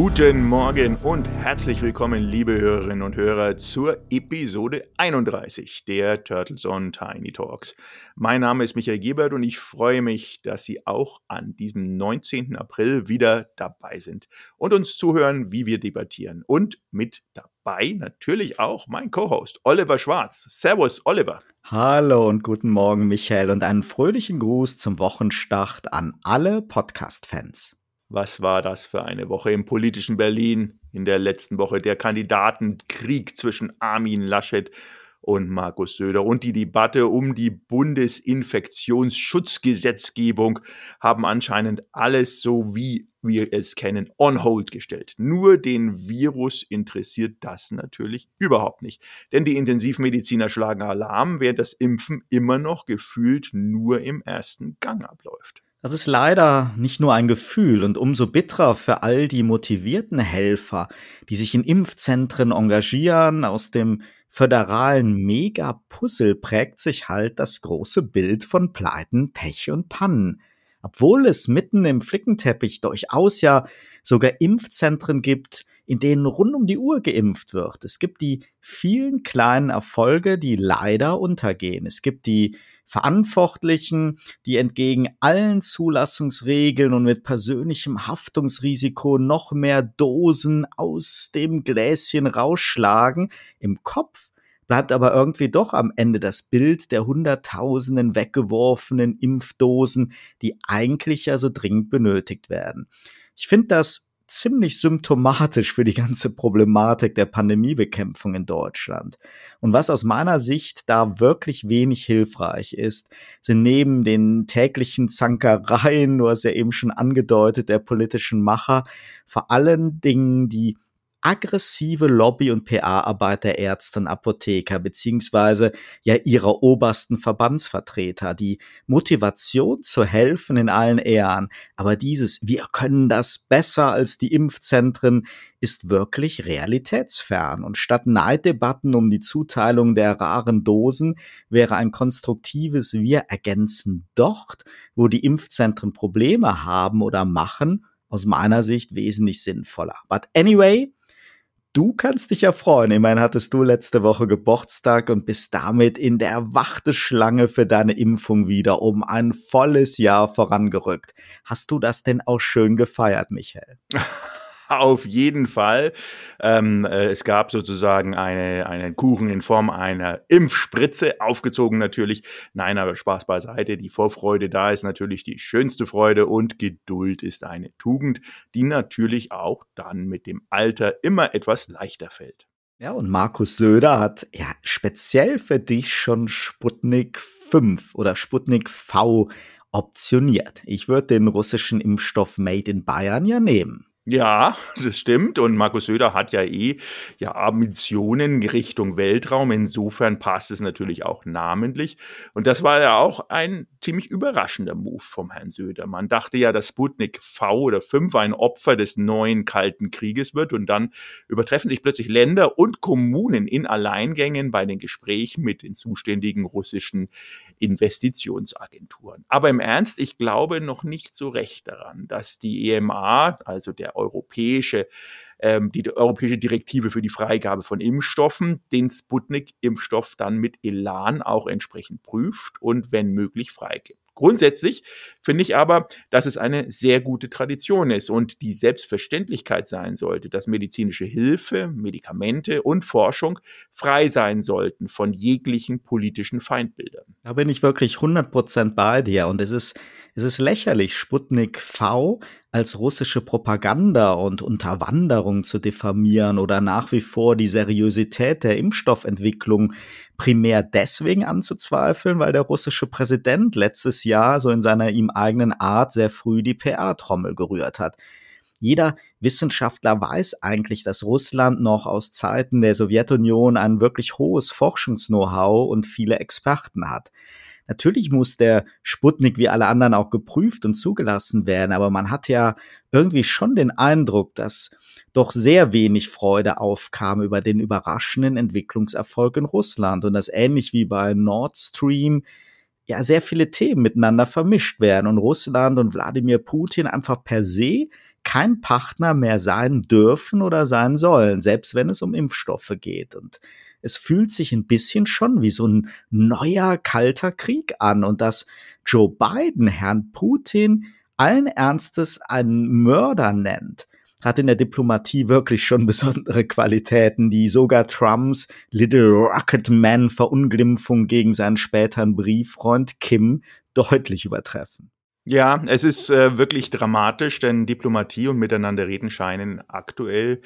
Guten Morgen und herzlich willkommen, liebe Hörerinnen und Hörer, zur Episode 31 der Turtles on Tiny Talks. Mein Name ist Michael Gebert und ich freue mich, dass Sie auch an diesem 19. April wieder dabei sind und uns zuhören, wie wir debattieren. Und mit dabei natürlich auch mein Co-Host Oliver Schwarz. Servus, Oliver. Hallo und guten Morgen, Michael, und einen fröhlichen Gruß zum Wochenstart an alle Podcast-Fans. Was war das für eine Woche im politischen Berlin? In der letzten Woche der Kandidatenkrieg zwischen Armin Laschet und Markus Söder und die Debatte um die Bundesinfektionsschutzgesetzgebung haben anscheinend alles so wie wir es kennen on hold gestellt. Nur den Virus interessiert das natürlich überhaupt nicht, denn die Intensivmediziner schlagen Alarm, während das Impfen immer noch gefühlt nur im ersten Gang abläuft. Das ist leider nicht nur ein Gefühl und umso bitterer für all die motivierten Helfer, die sich in Impfzentren engagieren. Aus dem föderalen Mega-Puzzle prägt sich halt das große Bild von Pleiten, Pech und Pannen. Obwohl es mitten im Flickenteppich durchaus ja sogar Impfzentren gibt, in denen rund um die Uhr geimpft wird. Es gibt die vielen kleinen Erfolge, die leider untergehen. Es gibt die Verantwortlichen, die entgegen allen Zulassungsregeln und mit persönlichem Haftungsrisiko noch mehr Dosen aus dem Gläschen rausschlagen. Im Kopf bleibt aber irgendwie doch am Ende das Bild der hunderttausenden weggeworfenen Impfdosen, die eigentlich ja so dringend benötigt werden. Ich finde das ziemlich symptomatisch für die ganze Problematik der Pandemiebekämpfung in Deutschland. Und was aus meiner Sicht da wirklich wenig hilfreich ist, sind neben den täglichen Zankereien, du hast ja eben schon angedeutet, der politischen Macher, vor allen Dingen die aggressive Lobby- und PA-Arbeit der Ärzte und Apotheker, beziehungsweise ja ihrer obersten Verbandsvertreter. Die Motivation zu helfen in allen Ehren, aber dieses Wir können das besser als die Impfzentren ist wirklich realitätsfern. Und statt Neiddebatten um die Zuteilung der raren Dosen wäre ein konstruktives Wir ergänzen dort, wo die Impfzentren Probleme haben oder machen, aus meiner Sicht wesentlich sinnvoller. But anyway, Du kannst dich ja freuen. Immerhin hattest du letzte Woche Geburtstag und bist damit in der Warteschlange für deine Impfung wieder um ein volles Jahr vorangerückt. Hast du das denn auch schön gefeiert, Michael? auf jeden Fall. Ähm, äh, es gab sozusagen eine, einen Kuchen in Form einer Impfspritze, aufgezogen natürlich. Nein, aber Spaß beiseite. Die Vorfreude da ist natürlich die schönste Freude und Geduld ist eine Tugend, die natürlich auch dann mit dem Alter immer etwas leichter fällt. Ja, und Markus Söder hat ja speziell für dich schon Sputnik 5 oder Sputnik V optioniert. Ich würde den russischen Impfstoff Made in Bayern ja nehmen. Ja, das stimmt. Und Markus Söder hat ja eh ja Ambitionen Richtung Weltraum. Insofern passt es natürlich auch namentlich. Und das war ja auch ein ziemlich überraschender Move vom Herrn Söder. Man dachte ja, dass Sputnik V oder 5 ein Opfer des neuen Kalten Krieges wird. Und dann übertreffen sich plötzlich Länder und Kommunen in Alleingängen bei den Gesprächen mit den zuständigen russischen Investitionsagenturen. Aber im Ernst, ich glaube noch nicht so recht daran, dass die EMA, also der europäische ähm, die europäische Direktive für die Freigabe von Impfstoffen, den Sputnik-Impfstoff dann mit Elan auch entsprechend prüft und wenn möglich freigibt. Grundsätzlich finde ich aber, dass es eine sehr gute Tradition ist und die Selbstverständlichkeit sein sollte, dass medizinische Hilfe, Medikamente und Forschung frei sein sollten von jeglichen politischen Feindbildern. Da bin ich wirklich 100% bei dir und es ist, es ist lächerlich, Sputnik V als russische Propaganda und Unterwanderung zu diffamieren oder nach wie vor die Seriosität der Impfstoffentwicklung primär deswegen anzuzweifeln, weil der russische Präsident letztes Jahr so in seiner ihm eigenen Art sehr früh die PR-Trommel gerührt hat. Jeder Wissenschaftler weiß eigentlich, dass Russland noch aus Zeiten der Sowjetunion ein wirklich hohes Forschungs-Know-how und viele Experten hat. Natürlich muss der Sputnik wie alle anderen auch geprüft und zugelassen werden, aber man hat ja irgendwie schon den Eindruck, dass doch sehr wenig Freude aufkam über den überraschenden Entwicklungserfolg in Russland und das ähnlich wie bei Nord Stream ja sehr viele Themen miteinander vermischt werden und Russland und Wladimir Putin einfach per se kein Partner mehr sein dürfen oder sein sollen, selbst wenn es um Impfstoffe geht. Und es fühlt sich ein bisschen schon wie so ein neuer kalter Krieg an und dass Joe Biden Herrn Putin allen Ernstes einen Mörder nennt, hat in der Diplomatie wirklich schon besondere Qualitäten, die sogar Trumps Little Rocket Man Verunglimpfung gegen seinen späteren Brieffreund Kim deutlich übertreffen. Ja, es ist äh, wirklich dramatisch, denn Diplomatie und miteinander reden scheinen aktuell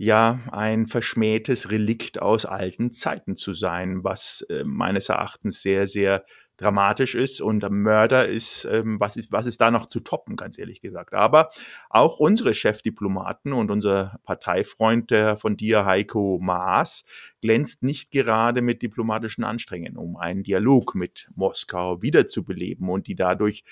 ja ein verschmähtes Relikt aus alten Zeiten zu sein, was äh, meines Erachtens sehr, sehr dramatisch ist und Mörder ist, ähm, was ist, was ist da noch zu toppen, ganz ehrlich gesagt. Aber auch unsere Chefdiplomaten und unser Parteifreund der von dir, Heiko Maas, glänzt nicht gerade mit diplomatischen Anstrengungen, um einen Dialog mit Moskau wiederzubeleben und die dadurch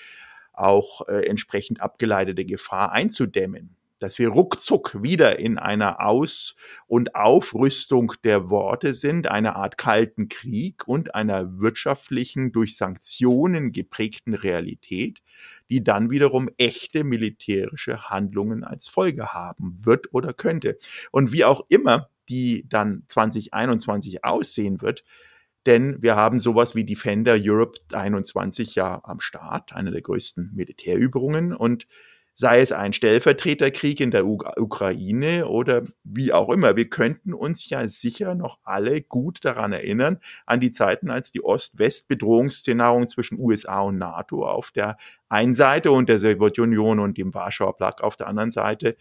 auch äh, entsprechend abgeleitete Gefahr einzudämmen dass wir ruckzuck wieder in einer Aus- und Aufrüstung der Worte sind, einer Art kalten Krieg und einer wirtschaftlichen, durch Sanktionen geprägten Realität, die dann wiederum echte militärische Handlungen als Folge haben wird oder könnte. Und wie auch immer die dann 2021 aussehen wird, denn wir haben sowas wie Defender Europe 21 ja am Start, eine der größten Militärübungen und sei es ein Stellvertreterkrieg in der U Ukraine oder wie auch immer. Wir könnten uns ja sicher noch alle gut daran erinnern, an die Zeiten, als die Ost-West-Bedrohungsszenarien zwischen USA und NATO auf der einen Seite und der Sowjetunion und dem Warschauer Pakt auf der anderen Seite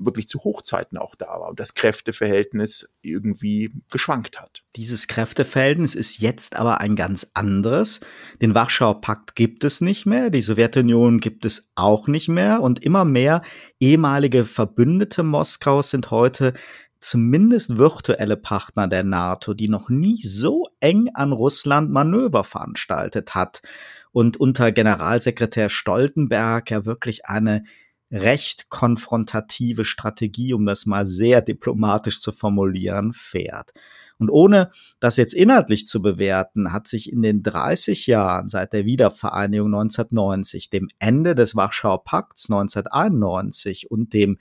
wirklich zu Hochzeiten auch da war und das Kräfteverhältnis irgendwie geschwankt hat. Dieses Kräfteverhältnis ist jetzt aber ein ganz anderes. Den Warschauer Pakt gibt es nicht mehr, die Sowjetunion gibt es auch nicht mehr und immer mehr ehemalige Verbündete Moskaus sind heute zumindest virtuelle Partner der NATO, die noch nie so eng an Russland Manöver veranstaltet hat und unter Generalsekretär Stoltenberg ja wirklich eine recht konfrontative Strategie, um das mal sehr diplomatisch zu formulieren, fährt. Und ohne das jetzt inhaltlich zu bewerten, hat sich in den 30 Jahren seit der Wiedervereinigung 1990, dem Ende des Warschauer Pakts 1991 und dem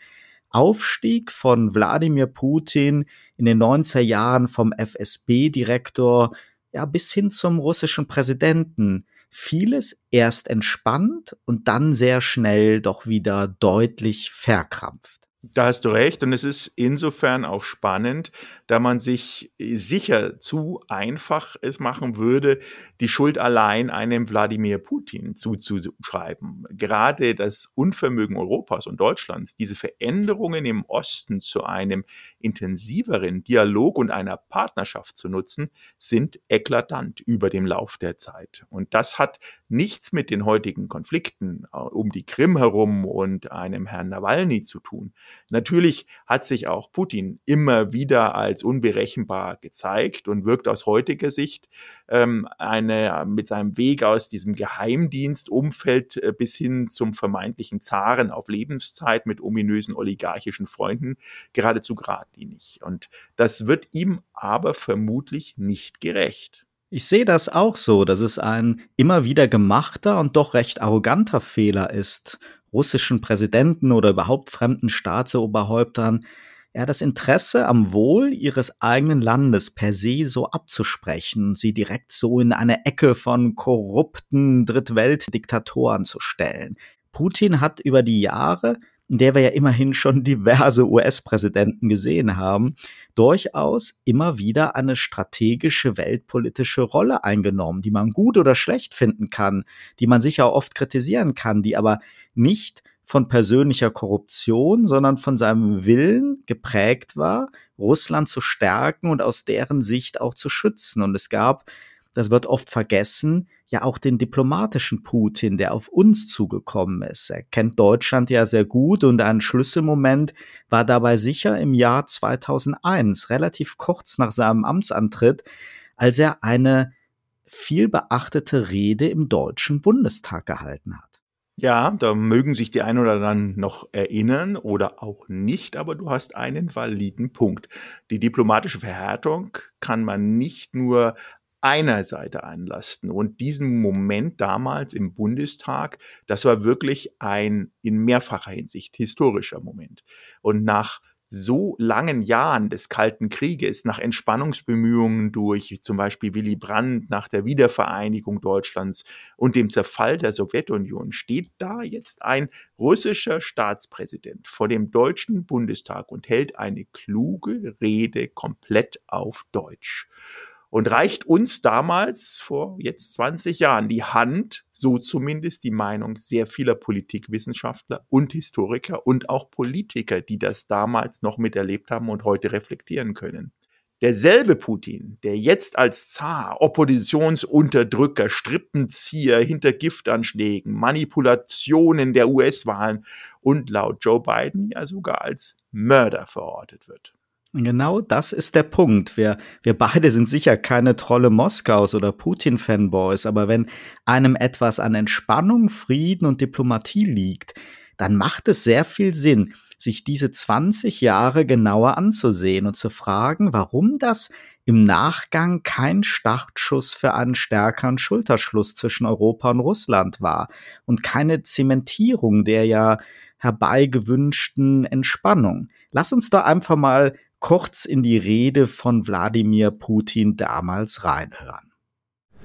Aufstieg von Wladimir Putin in den 90er Jahren vom FSB-Direktor ja, bis hin zum russischen Präsidenten vieles erst entspannt und dann sehr schnell doch wieder deutlich verkrampft. Da hast du recht und es ist insofern auch spannend, da man sich sicher zu einfach es machen würde, die Schuld allein einem Wladimir Putin zuzuschreiben. Gerade das Unvermögen Europas und Deutschlands, diese Veränderungen im Osten zu einem intensiveren Dialog und einer Partnerschaft zu nutzen, sind eklatant über dem Lauf der Zeit. Und das hat nichts mit den heutigen Konflikten äh, um die Krim herum und einem Herrn Nawalny zu tun. Natürlich hat sich auch Putin immer wieder als unberechenbar gezeigt und wirkt aus heutiger Sicht ähm, eine, mit seinem Weg aus diesem Geheimdienstumfeld äh, bis hin zum vermeintlichen Zaren auf Lebenszeit mit ominösen oligarchischen Freunden geradezu geradlinig. Und das wird ihm aber vermutlich nicht gerecht. Ich sehe das auch so, dass es ein immer wieder gemachter und doch recht arroganter Fehler ist, russischen Präsidenten oder überhaupt fremden Staatsoberhäuptern ja, das Interesse am Wohl ihres eigenen Landes per se so abzusprechen, sie direkt so in eine Ecke von korrupten Drittweltdiktatoren zu stellen. Putin hat über die Jahre, in der wir ja immerhin schon diverse US-Präsidenten gesehen haben, durchaus immer wieder eine strategische weltpolitische Rolle eingenommen, die man gut oder schlecht finden kann, die man sicher oft kritisieren kann, die aber nicht von persönlicher Korruption, sondern von seinem Willen geprägt war, Russland zu stärken und aus deren Sicht auch zu schützen. Und es gab, das wird oft vergessen, ja auch den diplomatischen Putin, der auf uns zugekommen ist. Er kennt Deutschland ja sehr gut und ein Schlüsselmoment war dabei sicher im Jahr 2001, relativ kurz nach seinem Amtsantritt, als er eine viel beachtete Rede im Deutschen Bundestag gehalten hat. Ja, da mögen sich die einen oder anderen noch erinnern oder auch nicht, aber du hast einen validen Punkt. Die diplomatische Verhärtung kann man nicht nur einer Seite anlasten. Und diesen Moment damals im Bundestag, das war wirklich ein in mehrfacher Hinsicht historischer Moment. Und nach so langen Jahren des Kalten Krieges, nach Entspannungsbemühungen durch zum Beispiel Willy Brandt, nach der Wiedervereinigung Deutschlands und dem Zerfall der Sowjetunion, steht da jetzt ein russischer Staatspräsident vor dem Deutschen Bundestag und hält eine kluge Rede komplett auf Deutsch und reicht uns damals vor jetzt 20 Jahren die Hand, so zumindest die Meinung sehr vieler Politikwissenschaftler und Historiker und auch Politiker, die das damals noch miterlebt haben und heute reflektieren können. Derselbe Putin, der jetzt als Zar, Oppositionsunterdrücker, Strippenzieher hinter Giftanschlägen, Manipulationen der US-Wahlen und laut Joe Biden ja sogar als Mörder verortet wird. Genau das ist der Punkt. Wir, wir beide sind sicher keine Trolle Moskaus oder Putin-Fanboys, aber wenn einem etwas an Entspannung, Frieden und Diplomatie liegt, dann macht es sehr viel Sinn, sich diese 20 Jahre genauer anzusehen und zu fragen, warum das im Nachgang kein Startschuss für einen stärkeren Schulterschluss zwischen Europa und Russland war und keine Zementierung der ja herbeigewünschten Entspannung. Lass uns da einfach mal kurz in die Rede von Wladimir Putin damals reinhören.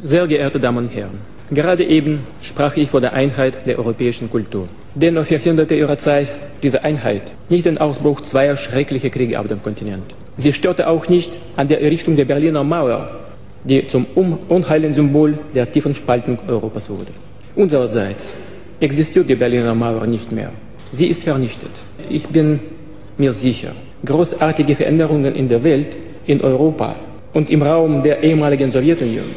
Sehr geehrte Damen und Herren, gerade eben sprach ich von der Einheit der europäischen Kultur. Dennoch verhinderte ihre Zeit diese Einheit nicht den Ausbruch zweier schrecklicher Kriege auf dem Kontinent. Sie störte auch nicht an der Errichtung der Berliner Mauer, die zum unheilen Symbol der tiefen Spaltung Europas wurde. Unsererseits existiert die Berliner Mauer nicht mehr. Sie ist vernichtet. Ich bin mir sicher, großartige Veränderungen in der Welt, in Europa und im Raum der ehemaligen Sowjetunion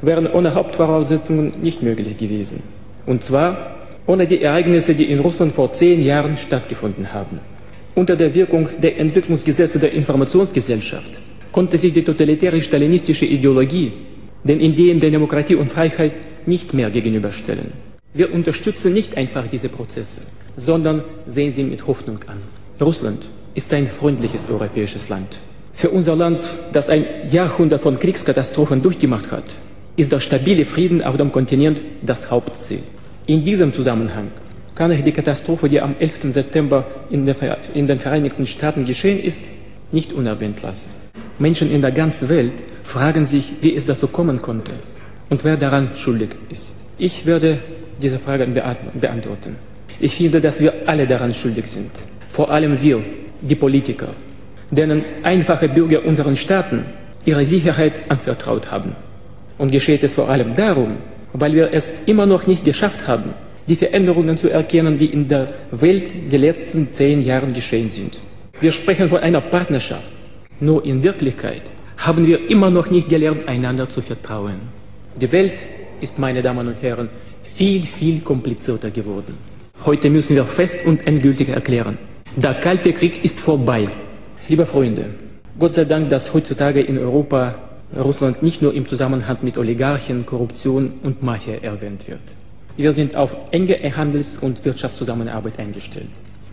wären ohne Hauptvoraussetzungen nicht möglich gewesen. Und zwar ohne die Ereignisse, die in Russland vor zehn Jahren stattgefunden haben. Unter der Wirkung der Entwicklungsgesetze der Informationsgesellschaft konnte sich die totalitäre stalinistische Ideologie den Ideen der Demokratie und Freiheit nicht mehr gegenüberstellen. Wir unterstützen nicht einfach diese Prozesse, sondern sehen sie mit Hoffnung an. Russland ist ein freundliches europäisches Land. Für unser Land, das ein Jahrhundert von Kriegskatastrophen durchgemacht hat, ist der stabile Frieden auf dem Kontinent das Hauptziel. In diesem Zusammenhang kann ich die Katastrophe, die am 11. September in, den Vereinigten Staaten geschehen ist, nicht unerwähnt lassen. Menschen in der ganzen Welt fragen sich, wie es dazu kommen konnte und wer daran schuldig ist. Ich werde diese Fragen beantworten. Ich finde, dass wir alle daran schuldig sind. Vor allem wir, die Politiker, denen einfache Bürger unseren Staaten ihre Sicherheit anvertraut haben. Und geschieht es vor allem darum, weil wir es immer noch nicht geschafft haben, die Veränderungen zu erkennen, die in der Welt die letzten zehn Jahre geschehen sind. Wir sprechen von einer Partnerschaft. Nur in Wirklichkeit haben wir immer noch nicht gelernt, einander zu vertrauen. Die Welt ist, meine Damen und Herren, viel, viel komplizierter geworden. Heute müssen wir fest und endgültig erklären, der Kalte Krieg ist vorbei. Liebe Freunde, Gott sei Dank, dass heutzutage in Europa Russland nicht nur im Zusammenhang mit Oligarchen, Korruption und Mafia erwähnt wird. Wir sind auf enge Handels- und Wirtschaftszusammenarbeit eingestellt.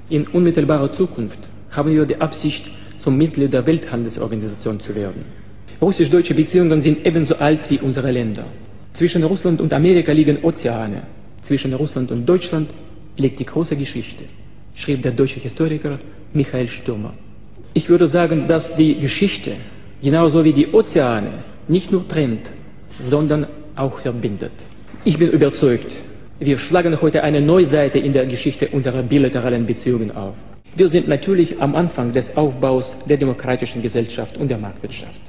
In unmittelbarer Zukunft haben wir die Absicht, zum Mitglied der Welthandelsorganisation zu werden. Russisch-deutsche Beziehungen sind ebenso alt wie unsere Länder. Zwischen Russland und Amerika liegen Ozeane. Zwischen Russland und Deutschland liegt die große Geschichte schrieb der deutsche Historiker Michael Stürmer. Ich würde sagen, dass die Geschichte, genauso wie die Ozeane, nicht nur trennt, sondern auch verbindet. Ich bin überzeugt, wir schlagen heute eine neue Seite in der Geschichte unserer bilateralen Beziehungen auf. Wir sind natürlich am Anfang des Aufbaus der demokratischen Gesellschaft und der Marktwirtschaft.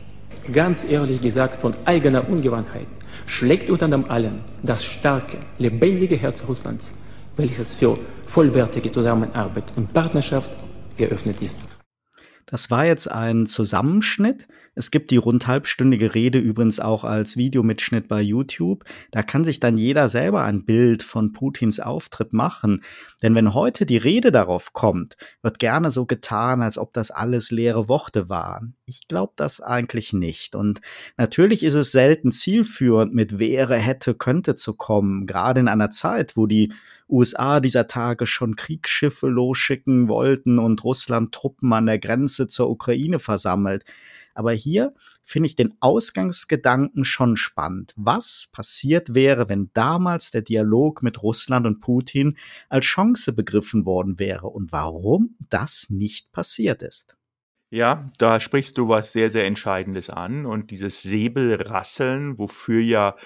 Ganz ehrlich gesagt, von eigener Ungewandtheit schlägt unter allem das starke, lebendige Herz Russlands welches für vollwertige Zusammenarbeit und Partnerschaft geöffnet ist. Das war jetzt ein Zusammenschnitt. Es gibt die rund halbstündige Rede übrigens auch als Videomitschnitt bei YouTube. Da kann sich dann jeder selber ein Bild von Putins Auftritt machen. Denn wenn heute die Rede darauf kommt, wird gerne so getan, als ob das alles leere Worte waren. Ich glaube das eigentlich nicht. Und natürlich ist es selten zielführend, mit wäre, hätte, könnte zu kommen. Gerade in einer Zeit, wo die USA dieser Tage schon Kriegsschiffe losschicken wollten und Russland Truppen an der Grenze zur Ukraine versammelt. Aber hier finde ich den Ausgangsgedanken schon spannend. Was passiert wäre, wenn damals der Dialog mit Russland und Putin als Chance begriffen worden wäre und warum das nicht passiert ist? Ja, da sprichst du was sehr, sehr Entscheidendes an. Und dieses Säbelrasseln, wofür ja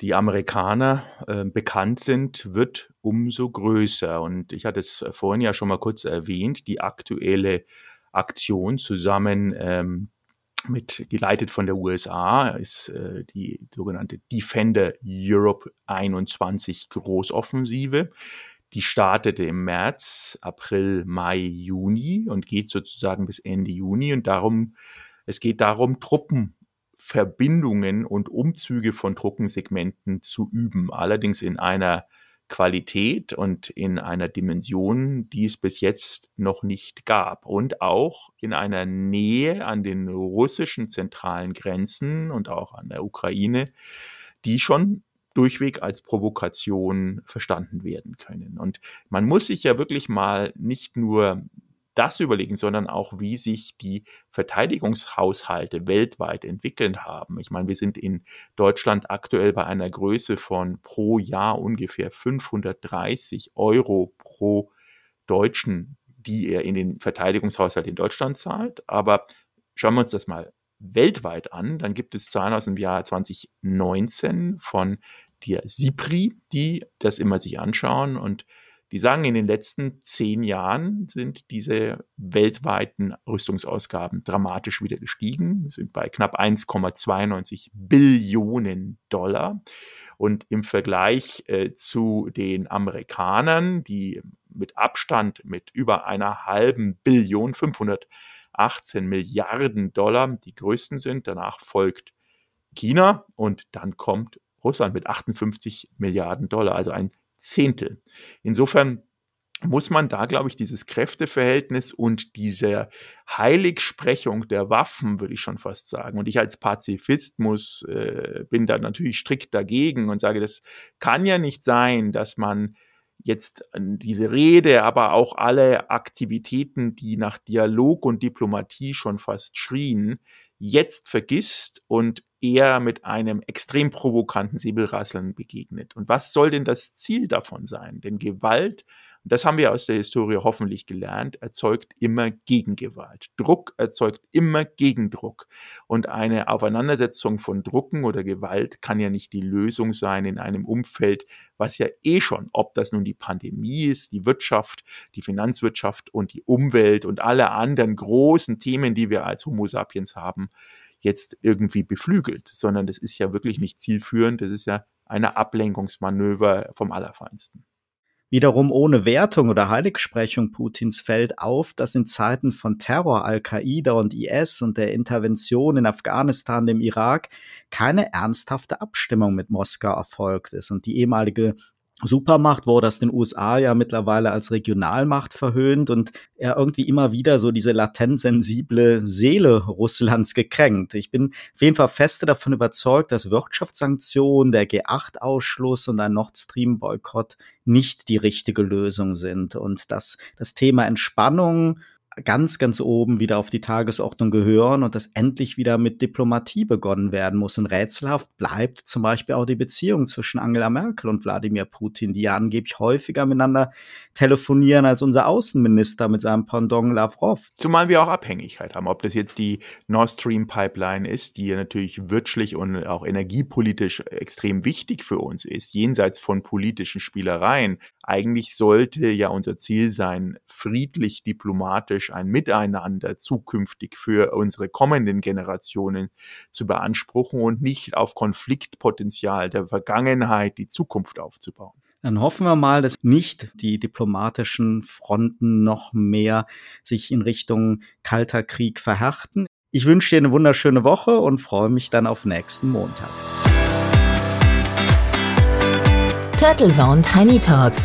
die Amerikaner äh, bekannt sind, wird umso größer. Und ich hatte es vorhin ja schon mal kurz erwähnt, die aktuelle Aktion zusammen ähm, mit, geleitet von der USA, ist äh, die sogenannte Defender Europe 21 Großoffensive. Die startete im März, April, Mai, Juni und geht sozusagen bis Ende Juni. Und darum, es geht darum, Truppenverbindungen und Umzüge von Truppensegmenten zu üben. Allerdings in einer Qualität und in einer Dimension, die es bis jetzt noch nicht gab. Und auch in einer Nähe an den russischen zentralen Grenzen und auch an der Ukraine, die schon durchweg als Provokation verstanden werden können. Und man muss sich ja wirklich mal nicht nur das überlegen, sondern auch, wie sich die Verteidigungshaushalte weltweit entwickeln haben. Ich meine, wir sind in Deutschland aktuell bei einer Größe von pro Jahr ungefähr 530 Euro pro Deutschen, die er in den Verteidigungshaushalt in Deutschland zahlt. Aber schauen wir uns das mal weltweit an, dann gibt es Zahlen aus dem Jahr 2019 von der SIPRI, die das immer sich anschauen und die sagen, in den letzten zehn Jahren sind diese weltweiten Rüstungsausgaben dramatisch wieder gestiegen, Wir sind bei knapp 1,92 Billionen Dollar. Und im Vergleich äh, zu den Amerikanern, die mit Abstand mit über einer halben Billion, 518 Milliarden Dollar die größten sind, danach folgt China und dann kommt Russland mit 58 Milliarden Dollar, also ein Zehntel. Insofern muss man da, glaube ich, dieses Kräfteverhältnis und diese Heiligsprechung der Waffen, würde ich schon fast sagen. Und ich als Pazifist muss, äh, bin da natürlich strikt dagegen und sage, das kann ja nicht sein, dass man jetzt diese Rede, aber auch alle Aktivitäten, die nach Dialog und Diplomatie schon fast schrien, jetzt vergisst und eher mit einem extrem provokanten Säbelrasseln begegnet. Und was soll denn das Ziel davon sein? Denn Gewalt das haben wir aus der Historie hoffentlich gelernt, erzeugt immer Gegengewalt. Druck erzeugt immer Gegendruck. Und eine Aufeinandersetzung von Drucken oder Gewalt kann ja nicht die Lösung sein in einem Umfeld, was ja eh schon, ob das nun die Pandemie ist, die Wirtschaft, die Finanzwirtschaft und die Umwelt und alle anderen großen Themen, die wir als Homo sapiens haben, jetzt irgendwie beflügelt, sondern das ist ja wirklich nicht zielführend, das ist ja eine Ablenkungsmanöver vom Allerfeinsten. Wiederum ohne Wertung oder Heiligsprechung Putins fällt auf, dass in Zeiten von Terror, Al-Qaida und IS und der Intervention in Afghanistan, dem Irak, keine ernsthafte Abstimmung mit Moskau erfolgt ist. Und die ehemalige Supermacht wurde aus den USA ja mittlerweile als Regionalmacht verhöhnt und er irgendwie immer wieder so diese latent sensible Seele Russlands gekränkt. Ich bin auf jeden Fall feste davon überzeugt, dass Wirtschaftssanktionen, der G8-Ausschluss und ein Nord Stream-Boykott nicht die richtige Lösung sind und dass das Thema Entspannung ganz, ganz oben wieder auf die Tagesordnung gehören und dass endlich wieder mit Diplomatie begonnen werden muss. Und rätselhaft bleibt zum Beispiel auch die Beziehung zwischen Angela Merkel und Wladimir Putin, die ja angeblich häufiger miteinander telefonieren als unser Außenminister mit seinem Pendant Lavrov. Zumal wir auch Abhängigkeit haben, ob das jetzt die Nord Stream Pipeline ist, die natürlich wirtschaftlich und auch energiepolitisch extrem wichtig für uns ist, jenseits von politischen Spielereien. Eigentlich sollte ja unser Ziel sein, friedlich, diplomatisch ein Miteinander zukünftig für unsere kommenden Generationen zu beanspruchen und nicht auf Konfliktpotenzial der Vergangenheit die Zukunft aufzubauen. Dann hoffen wir mal, dass nicht die diplomatischen Fronten noch mehr sich in Richtung Kalter Krieg verhärten. Ich wünsche dir eine wunderschöne Woche und freue mich dann auf nächsten Montag. Turtle Zone Tiny Talks,